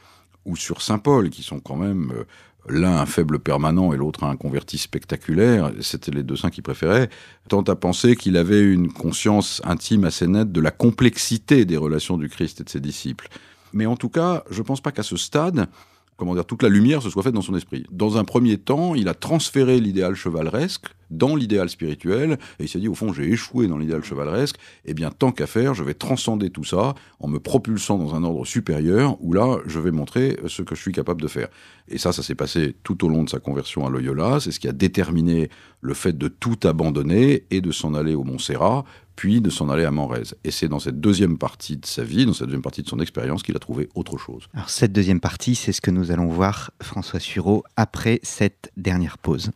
ou sur Saint Paul, qui sont quand même euh, l'un un faible permanent et l'autre un converti spectaculaire, c'était les deux saints qu'il préférait, tant à penser qu'il avait une conscience intime assez nette de la complexité des relations du Christ et de ses disciples. Mais en tout cas, je ne pense pas qu'à ce stade, comment dire, toute la lumière se soit faite dans son esprit. Dans un premier temps, il a transféré l'idéal chevaleresque dans l'idéal spirituel, et il s'est dit, au fond, j'ai échoué dans l'idéal chevaleresque, eh bien, tant qu'à faire, je vais transcender tout ça en me propulsant dans un ordre supérieur, où là, je vais montrer ce que je suis capable de faire. Et ça, ça s'est passé tout au long de sa conversion à Loyola, c'est ce qui a déterminé le fait de tout abandonner et de s'en aller au Montserrat, puis de s'en aller à Manrez. Et c'est dans cette deuxième partie de sa vie, dans cette deuxième partie de son expérience, qu'il a trouvé autre chose. Alors cette deuxième partie, c'est ce que nous allons voir, François Sureau, après cette dernière pause.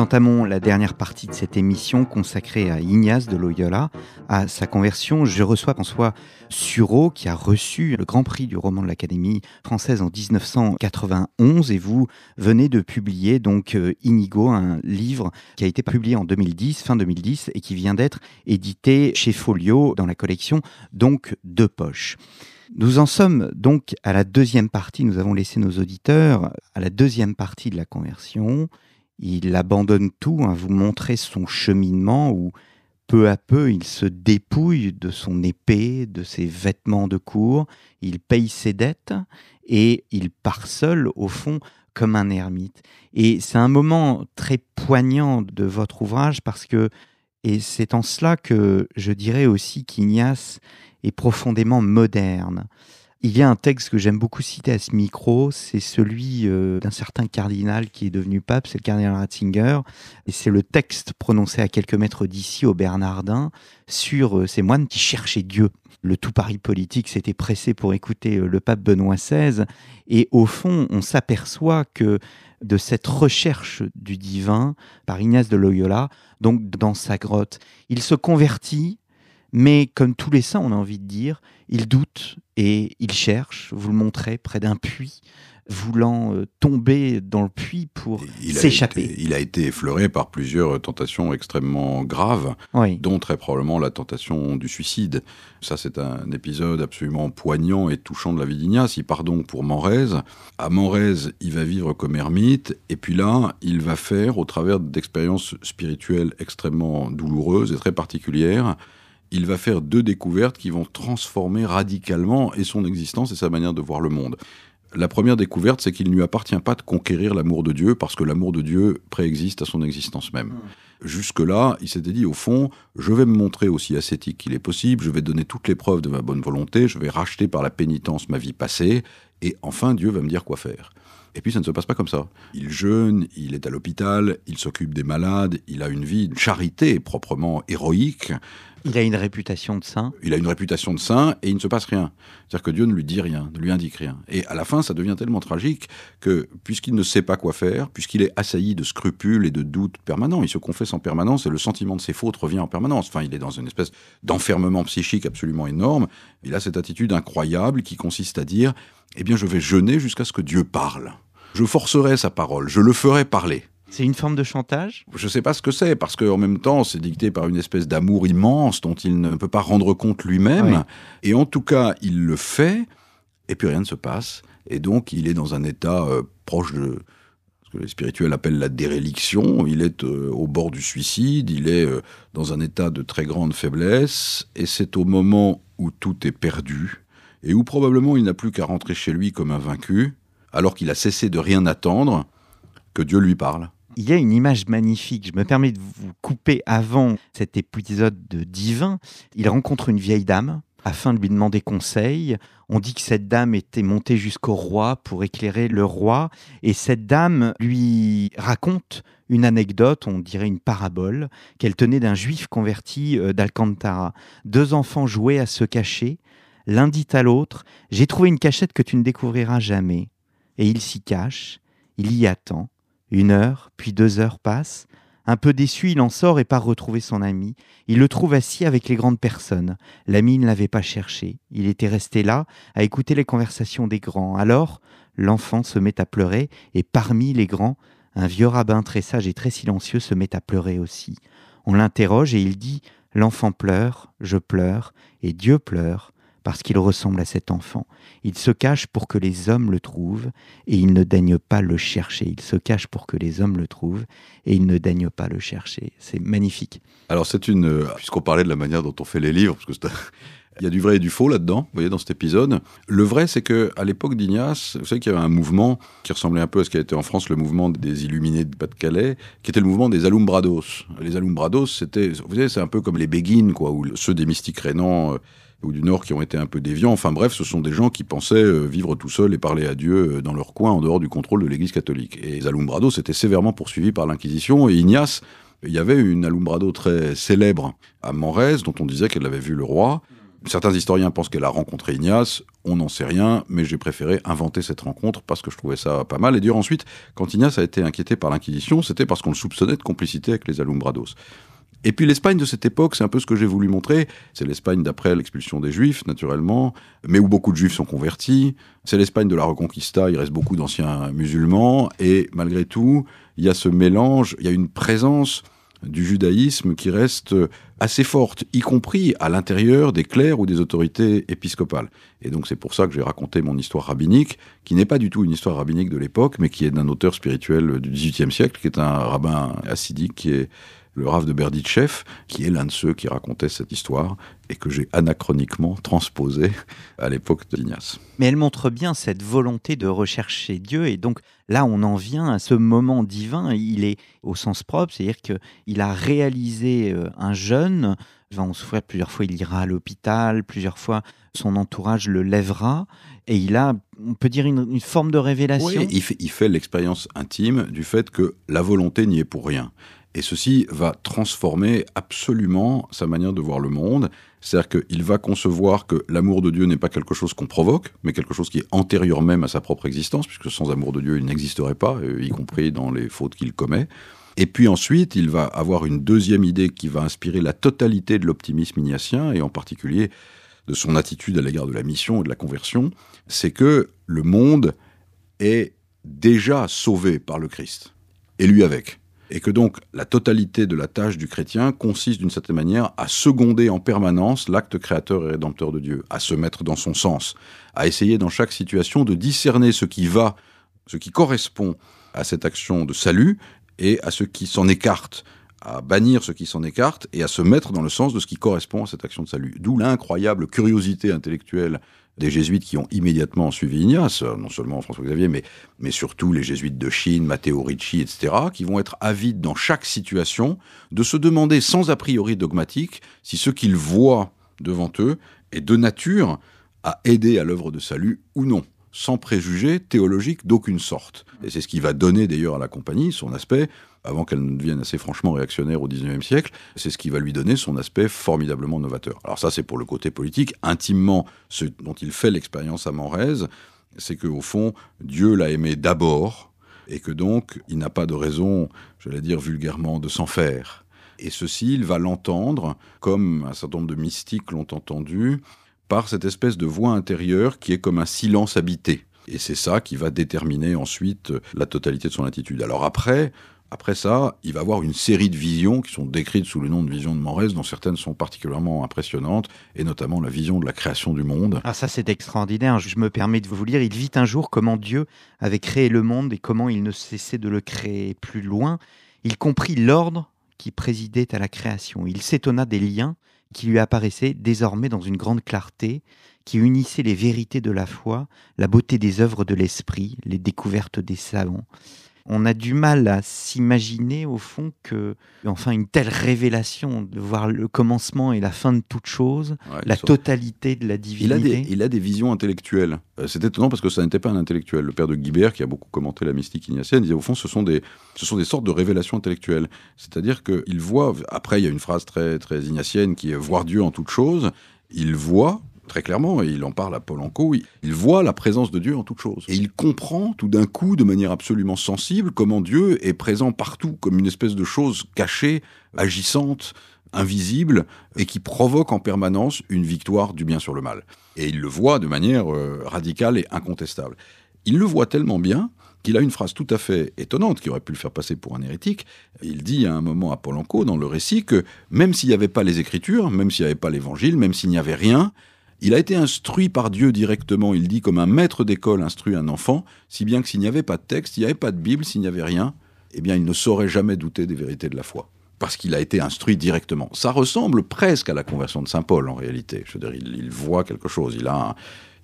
Entamons la dernière partie de cette émission consacrée à Ignace de Loyola, à sa conversion. Je reçois François Sureau qui a reçu le Grand Prix du roman de l'Académie française en 1991 et vous venez de publier donc euh, Inigo, un livre qui a été publié en 2010, fin 2010 et qui vient d'être édité chez Folio dans la collection donc de poche. Nous en sommes donc à la deuxième partie, nous avons laissé nos auditeurs à la deuxième partie de la conversion il abandonne tout, hein, vous montrez son cheminement où peu à peu il se dépouille de son épée, de ses vêtements de cour, il paye ses dettes et il part seul au fond comme un ermite. Et c'est un moment très poignant de votre ouvrage parce que, et c'est en cela que je dirais aussi qu'Ignace est profondément moderne. Il y a un texte que j'aime beaucoup citer à ce micro, c'est celui euh, d'un certain cardinal qui est devenu pape, c'est le cardinal Ratzinger, et c'est le texte prononcé à quelques mètres d'ici au Bernardin sur euh, ces moines qui cherchaient Dieu. Le tout Paris politique s'était pressé pour écouter euh, le pape Benoît XVI, et au fond, on s'aperçoit que de cette recherche du divin par Ignace de Loyola, donc dans sa grotte, il se convertit mais comme tous les saints, on a envie de dire, il doute et il cherche, vous le montrez, près d'un puits, voulant euh, tomber dans le puits pour s'échapper. Il a été effleuré par plusieurs tentations extrêmement graves, dont très probablement la tentation du suicide. Ça, c'est un épisode absolument poignant et touchant de la vie d'Ignace. Il part donc pour Morez. À Morez, il va vivre comme ermite, et puis là, il va faire, au travers d'expériences spirituelles extrêmement douloureuses et très particulières, il va faire deux découvertes qui vont transformer radicalement et son existence et sa manière de voir le monde. La première découverte, c'est qu'il ne lui appartient pas de conquérir l'amour de Dieu parce que l'amour de Dieu préexiste à son existence même. Hmm. Jusque-là, il s'était dit, au fond, je vais me montrer aussi ascétique qu'il est possible, je vais donner toutes les preuves de ma bonne volonté, je vais racheter par la pénitence ma vie passée, et enfin Dieu va me dire quoi faire. Et puis ça ne se passe pas comme ça. Il jeûne, il est à l'hôpital, il s'occupe des malades, il a une vie de charité proprement héroïque. Il a une réputation de saint. Il a une réputation de saint et il ne se passe rien. C'est-à-dire que Dieu ne lui dit rien, ne lui indique rien. Et à la fin, ça devient tellement tragique que, puisqu'il ne sait pas quoi faire, puisqu'il est assailli de scrupules et de doutes permanents, il se confesse en permanence et le sentiment de ses fautes revient en permanence. Enfin, il est dans une espèce d'enfermement psychique absolument énorme. Il a cette attitude incroyable qui consiste à dire, eh bien, je vais jeûner jusqu'à ce que Dieu parle. Je forcerai sa parole, je le ferai parler. C'est une forme de chantage? Je ne sais pas ce que c'est, parce qu'en même temps, c'est dicté par une espèce d'amour immense dont il ne peut pas rendre compte lui-même. Et en tout cas, il le fait, et puis rien ne se passe. Et donc, il est dans un état euh, proche de ce que les spirituels appellent la déréliction. Il est euh, au bord du suicide, il est euh, dans un état de très grande faiblesse, et c'est au moment où tout est perdu, et où probablement il n'a plus qu'à rentrer chez lui comme un vaincu, alors qu'il a cessé de rien attendre, que Dieu lui parle il y a une image magnifique. Je me permets de vous couper avant cet épisode de divin. Il rencontre une vieille dame afin de lui demander conseil. On dit que cette dame était montée jusqu'au roi pour éclairer le roi. Et cette dame lui raconte une anecdote, on dirait une parabole, qu'elle tenait d'un juif converti euh, d'Alcantara. Deux enfants jouaient à se cacher. L'un dit à l'autre J'ai trouvé une cachette que tu ne découvriras jamais. Et il s'y cache, il y attend. Une heure, puis deux heures passent. Un peu déçu, il en sort et part retrouver son ami. Il le trouve assis avec les grandes personnes. L'ami ne l'avait pas cherché. Il était resté là, à écouter les conversations des grands. Alors, l'enfant se met à pleurer, et parmi les grands, un vieux rabbin très sage et très silencieux se met à pleurer aussi. On l'interroge et il dit L'enfant pleure, je pleure, et Dieu pleure parce qu'il ressemble à cet enfant. Il se cache pour que les hommes le trouvent, et il ne daigne pas le chercher. Il se cache pour que les hommes le trouvent, et il ne daigne pas le chercher. C'est magnifique. Alors c'est une... Puisqu'on parlait de la manière dont on fait les livres, parce que il y a du vrai et du faux là-dedans, vous voyez, dans cet épisode. Le vrai, c'est que à l'époque d'Ignace, vous savez qu'il y avait un mouvement qui ressemblait un peu à ce qui a été en France le mouvement des Illuminés de Pas-de-Calais, qui était le mouvement des Alumbrados. Les Alumbrados, c'était, vous savez, c'est un peu comme les Béguines, quoi, ou ceux des mystiques rénants euh, ou du Nord qui ont été un peu déviants. Enfin bref, ce sont des gens qui pensaient euh, vivre tout seuls et parler à Dieu euh, dans leur coin en dehors du contrôle de l'Église catholique. Et Alumbrados étaient sévèrement poursuivis par l'Inquisition et Ignace, il y avait une Alumbrado très célèbre à Morez dont on disait qu'elle avait vu le roi. Certains historiens pensent qu'elle a rencontré Ignace, on n'en sait rien, mais j'ai préféré inventer cette rencontre parce que je trouvais ça pas mal. Et dire ensuite, quand Ignace a été inquiété par l'Inquisition, c'était parce qu'on le soupçonnait de complicité avec les Alumbrados. Et puis l'Espagne de cette époque, c'est un peu ce que j'ai voulu montrer. C'est l'Espagne d'après l'expulsion des Juifs, naturellement, mais où beaucoup de Juifs sont convertis. C'est l'Espagne de la Reconquista, il reste beaucoup d'anciens musulmans. Et malgré tout, il y a ce mélange, il y a une présence du judaïsme qui reste assez forte, y compris à l'intérieur des clercs ou des autorités épiscopales. Et donc c'est pour ça que j'ai raconté mon histoire rabbinique, qui n'est pas du tout une histoire rabbinique de l'époque, mais qui est d'un auteur spirituel du XVIIIe siècle, qui est un rabbin assidique, qui est le Rav de Berditchev, qui est l'un de ceux qui racontait cette histoire et que j'ai anachroniquement transposé à l'époque de d'Ignace. Mais elle montre bien cette volonté de rechercher Dieu et donc là on en vient à ce moment divin, il est au sens propre, c'est-à-dire qu'il a réalisé euh, un jeûne, va en souffrir plusieurs fois, il ira à l'hôpital, plusieurs fois son entourage le lèvera et il a, on peut dire, une, forme de révélation. Oui, il il fait l'expérience intime du fait que la volonté n'y est pour rien. Et ceci va transformer absolument sa manière de voir le monde. C'est-à-dire qu'il va concevoir que l'amour de Dieu n'est pas quelque chose qu'on provoque, mais quelque chose qui est antérieur même à sa propre existence, puisque sans amour de Dieu, il n'existerait pas, euh, y compris dans les fautes qu'il commet. Et puis ensuite, il va avoir une deuxième idée qui va inspirer la totalité de l'optimisme ignatien, et en particulier de son attitude à l'égard de la mission et de la conversion, c'est que le monde est déjà sauvé par le Christ, et lui avec et que donc la totalité de la tâche du chrétien consiste d'une certaine manière à seconder en permanence l'acte créateur et rédempteur de Dieu, à se mettre dans son sens, à essayer dans chaque situation de discerner ce qui va, ce qui correspond à cette action de salut et à ce qui s'en écarte, à bannir ce qui s'en écarte et à se mettre dans le sens de ce qui correspond à cette action de salut. D'où l'incroyable curiosité intellectuelle des jésuites qui ont immédiatement suivi Ignace, non seulement François Xavier, mais, mais surtout les jésuites de Chine, Matteo Ricci, etc., qui vont être avides dans chaque situation de se demander sans a priori dogmatique si ce qu'ils voient devant eux est de nature à aider à l'œuvre de salut ou non sans préjugés théologiques d'aucune sorte. Et c'est ce qui va donner d'ailleurs à la compagnie son aspect avant qu'elle ne devienne assez franchement réactionnaire au XIXe siècle, c'est ce qui va lui donner son aspect formidablement novateur. Alors ça, c'est pour le côté politique. Intimement, ce dont il fait l'expérience à Manrese, c'est qu'au fond, Dieu l'a aimé d'abord, et que donc, il n'a pas de raison, j'allais dire vulgairement, de s'en faire. Et ceci, il va l'entendre, comme un certain nombre de mystiques l'ont entendu, par cette espèce de voix intérieure qui est comme un silence habité. Et c'est ça qui va déterminer ensuite la totalité de son attitude. Alors après, après ça, il va avoir une série de visions qui sont décrites sous le nom de visions de Morès, dont certaines sont particulièrement impressionnantes, et notamment la vision de la création du monde. Ah ça c'est extraordinaire, je me permets de vous lire, il vit un jour comment Dieu avait créé le monde et comment il ne cessait de le créer plus loin. Il comprit l'ordre qui présidait à la création. Il s'étonna des liens qui lui apparaissaient désormais dans une grande clarté, qui unissait les vérités de la foi, la beauté des œuvres de l'esprit, les découvertes des savants on a du mal à s'imaginer au fond que, enfin, une telle révélation de voir le commencement et la fin de toute chose, la totalité de la divinité. Il a des, il a des visions intellectuelles. Euh, c'est étonnant parce que ça n'était pas un intellectuel. Le père de Guibert, qui a beaucoup commenté la mystique ignatienne, disait au fond, ce sont des, ce sont des sortes de révélations intellectuelles. C'est-à-dire qu'il voit, après, il y a une phrase très, très ignatienne qui est voir Dieu en toute chose. Il voit très clairement, et il en parle à Polanco, il, voit la présence de Dieu en toute chose. Et il comprend tout d'un coup, de manière absolument sensible, comment Dieu est présent partout, comme une espèce de chose cachée, agissante, invisible, et qui provoque en permanence une victoire du bien sur le mal. Et il le voit de manière euh, radicale et incontestable. Il le voit tellement bien qu'il a une phrase tout à fait étonnante qui aurait pu le faire passer pour un hérétique. Il dit à un moment à Polanco dans le récit que même s'il n'y avait pas les Écritures, même s'il n'y avait pas l'Évangile, même s'il n'y avait rien, il a été instruit par Dieu directement, il dit comme un maître d'école instruit un enfant, si bien que s'il n'y avait pas de texte, s'il n'y avait pas de Bible, s'il n'y avait rien, eh bien il ne saurait jamais douter des vérités de la foi. Parce qu'il a été instruit directement. Ça ressemble presque à la conversion de Saint Paul en réalité. Je veux dire, il, voit quelque chose. Il a un,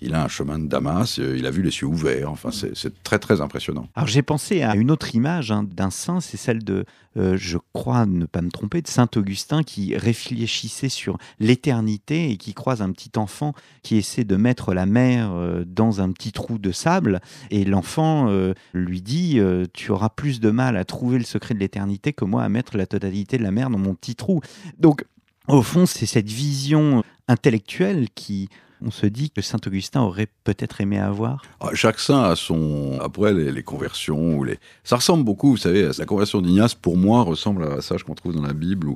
il a un chemin de Damas, euh, il a vu les cieux ouverts. Enfin, c'est très très impressionnant. Alors j'ai pensé à une autre image hein, d'un saint, c'est celle de, euh, je crois ne pas me tromper, de saint Augustin qui réfléchissait sur l'éternité et qui croise un petit enfant qui essaie de mettre la mer euh, dans un petit trou de sable et l'enfant lui dit tu auras plus de mal à trouver le secret de l'éternité que moi à mettre la totalité de la mer dans mon petit trou. Donc Au fond, c'est cette vision intellectuelle qui, on se dit que Saint Augustin aurait peut-être aimé avoir ah, Chaque saint a son. Après, les, conversions. Ou les... Ça ressemble beaucoup, vous savez, la conversion d'Ignace, pour moi, ressemble à ça qu'on trouve dans la Bible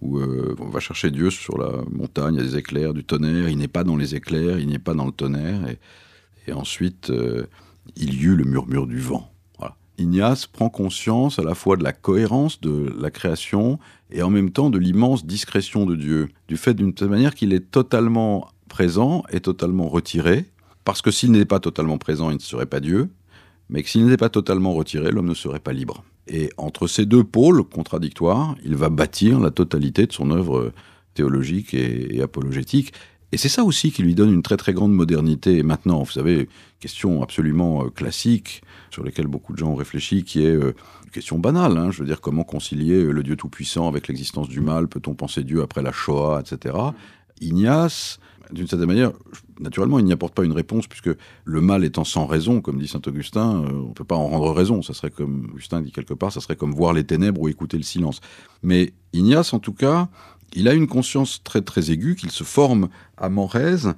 où, euh, on va chercher Dieu sur la montagne, il y a des éclairs, du tonnerre, il n'est pas dans les éclairs, il n'est pas dans le tonnerre. Et, ensuite, euh, il y eut le murmure du vent. Ignace prend conscience à la fois de la cohérence de la création et en même temps de l'immense discrétion de Dieu, du fait d'une manière qu'il est totalement présent et totalement retiré, parce que s'il n'est pas totalement présent, il ne serait pas Dieu, mais que s'il n'était pas totalement retiré, l'homme ne serait pas libre. Et entre ces deux pôles contradictoires, il va bâtir la totalité de son œuvre théologique et, apologétique. Et c'est ça aussi qui lui donne une très très grande modernité maintenant. Vous savez, question absolument euh, classique sur laquelle beaucoup de gens ont réfléchi, qui est euh, une question banale. Hein. je veux dire, comment concilier euh, le Dieu Tout-Puissant avec l'existence du mal? Peut-on penser Dieu après la Shoah, etc. Ignace, d'une certaine manière, naturellement, il n'y apporte pas une réponse, puisque le mal étant sans raison, comme dit saint Augustin, on ne peut pas en rendre raison. Ça serait comme, Augustin dit quelque part, ça serait comme voir les ténèbres ou écouter le silence. Mais Ignace, en tout cas, il a une conscience très très aiguë qu'il se forme à Morez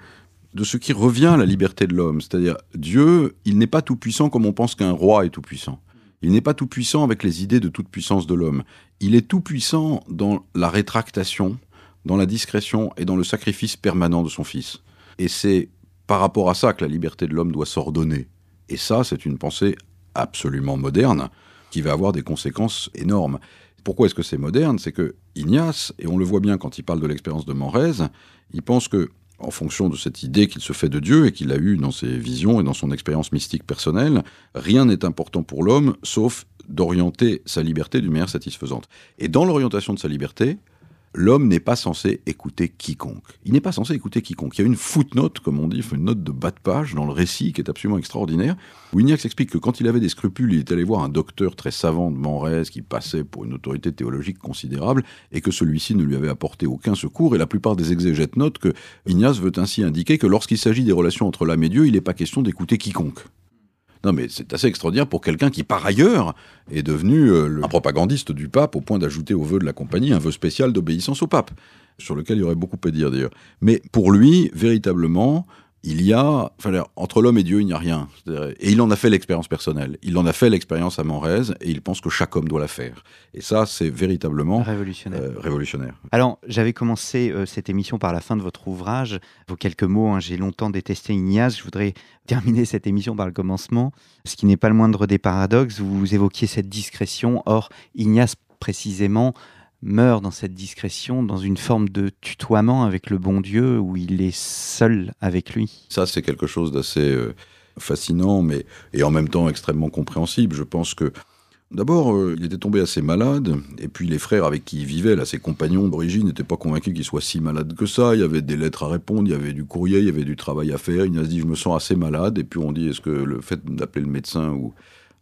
de ce qui revient à la liberté de l'homme. C'est-à-dire, Dieu, il n'est pas tout-puissant comme on pense qu'un roi est tout-puissant. Il n'est pas tout-puissant avec les idées de toute puissance de l'homme. Il est tout-puissant dans la rétractation, dans la discrétion et dans le sacrifice permanent de son Fils. Et c'est par rapport à ça que la liberté de l'homme doit s'ordonner. Et ça, c'est une pensée absolument moderne qui va avoir des conséquences énormes. Pourquoi est-ce que c'est moderne? C'est que Ignace, et on le voit bien quand il parle de l'expérience de Morez, il pense que en fonction de cette idée qu'il se fait de Dieu et qu'il a eue dans ses visions et dans son expérience mystique personnelle, rien n'est important pour l'homme sauf d'orienter sa liberté d'une manière satisfaisante. Et dans l'orientation de sa liberté, l'homme n'est pas censé écouter quiconque. Il n'est pas censé écouter quiconque. Il y a une footnote, comme on dit, une note de bas de page dans le récit qui est absolument extraordinaire, où Ignax explique que quand il avait des scrupules, il est allé voir un docteur très savant de Manrès qui passait pour une autorité théologique considérable, et que celui-ci ne lui avait apporté aucun secours, et la plupart des exégètes notent que Ignace veut ainsi indiquer que lorsqu'il s'agit des relations entre l'âme et Dieu, il n'est pas question d'écouter quiconque. Non, mais c'est assez extraordinaire pour quelqu'un qui, par ailleurs, est devenu euh, un propagandiste du pape au point d'ajouter au vœu de la compagnie un vœu spécial d'obéissance au pape, sur lequel il y aurait beaucoup à dire d'ailleurs. Mais pour lui, véritablement, il y a, enfin, entre l'homme et Dieu, il n'y a rien. Et il en a fait l'expérience personnelle. Il en a fait l'expérience à Manrez et il pense que chaque homme doit la faire. Et ça, c'est véritablement révolutionnaire. Euh, révolutionnaire. Alors, j'avais commencé euh, cette émission par la fin de votre ouvrage. Vos quelques mots, hein, j'ai longtemps détesté Ignace. Je voudrais terminer cette émission par le commencement, ce qui n'est pas le moindre des paradoxes. Vous évoquiez cette discrétion. Or, Ignace, précisément, meurt dans cette discrétion, dans une forme de tutoiement avec le bon Dieu où il est seul avec lui. Ça, c'est quelque chose d'assez euh, fascinant, mais et en même temps extrêmement compréhensible. Je pense que D'abord, euh, il était tombé assez malade, et puis les frères avec qui il vivait, là, ses compagnons d'origine, n'étaient pas convaincus qu'il soit si malade que ça. Il y avait des lettres à répondre, il y avait du courrier, il y avait du travail à faire. Il a dit, je me sens assez malade, et puis on dit, est-ce que le fait d'appeler le médecin ou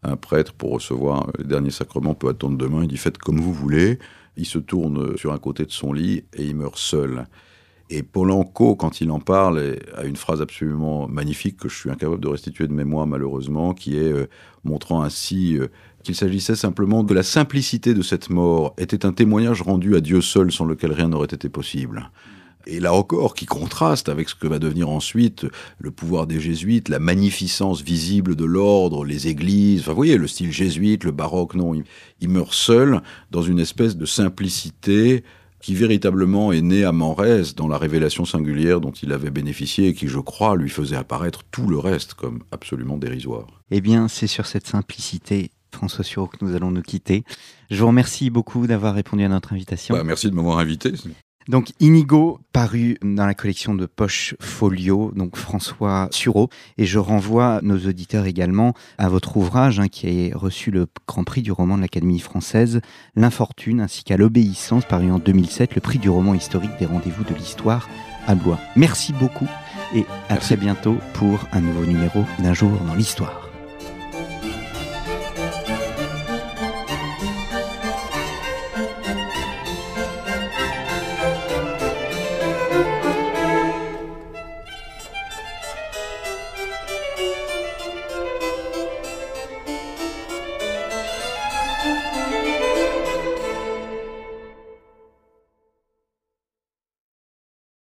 un prêtre pour recevoir les derniers sacrements peut attendre demain? Il dit, faites comme vous voulez. Il se tourne sur un côté de son lit et il meurt seul. Et Polanco, quand il en parle, a une phrase absolument magnifique que je suis incapable de restituer de mémoire malheureusement, qui est euh, montrant ainsi euh, qu'il s'agissait simplement de la simplicité de cette mort, était un témoignage rendu à Dieu seul sans lequel rien n'aurait été possible. Et là encore, qui contraste avec ce que va devenir ensuite le pouvoir des jésuites, la magnificence visible de l'ordre, les églises. Enfin, vous voyez, le style jésuite, le baroque, non. Il, meurt seul dans une espèce de simplicité qui véritablement est née à Manrès dans la révélation singulière dont il avait bénéficié et qui, je crois, lui faisait apparaître tout le reste comme absolument dérisoire. Eh bien, c'est sur cette simplicité François Sureau que nous allons nous quitter. Je vous remercie beaucoup d'avoir répondu à notre invitation. Bah, merci de m'avoir invité. Donc Inigo, paru dans la collection de Poche Folio, donc François Sureau. Et je renvoie nos auditeurs également à votre ouvrage hein, qui a reçu le Grand Prix du roman de l'Académie française, L'Infortune, ainsi qu'à L'Obéissance, paru en 2007, le prix du roman historique des rendez-vous de l'histoire à Blois. Merci beaucoup et à très bientôt pour un nouveau numéro d'un jour dans l'histoire.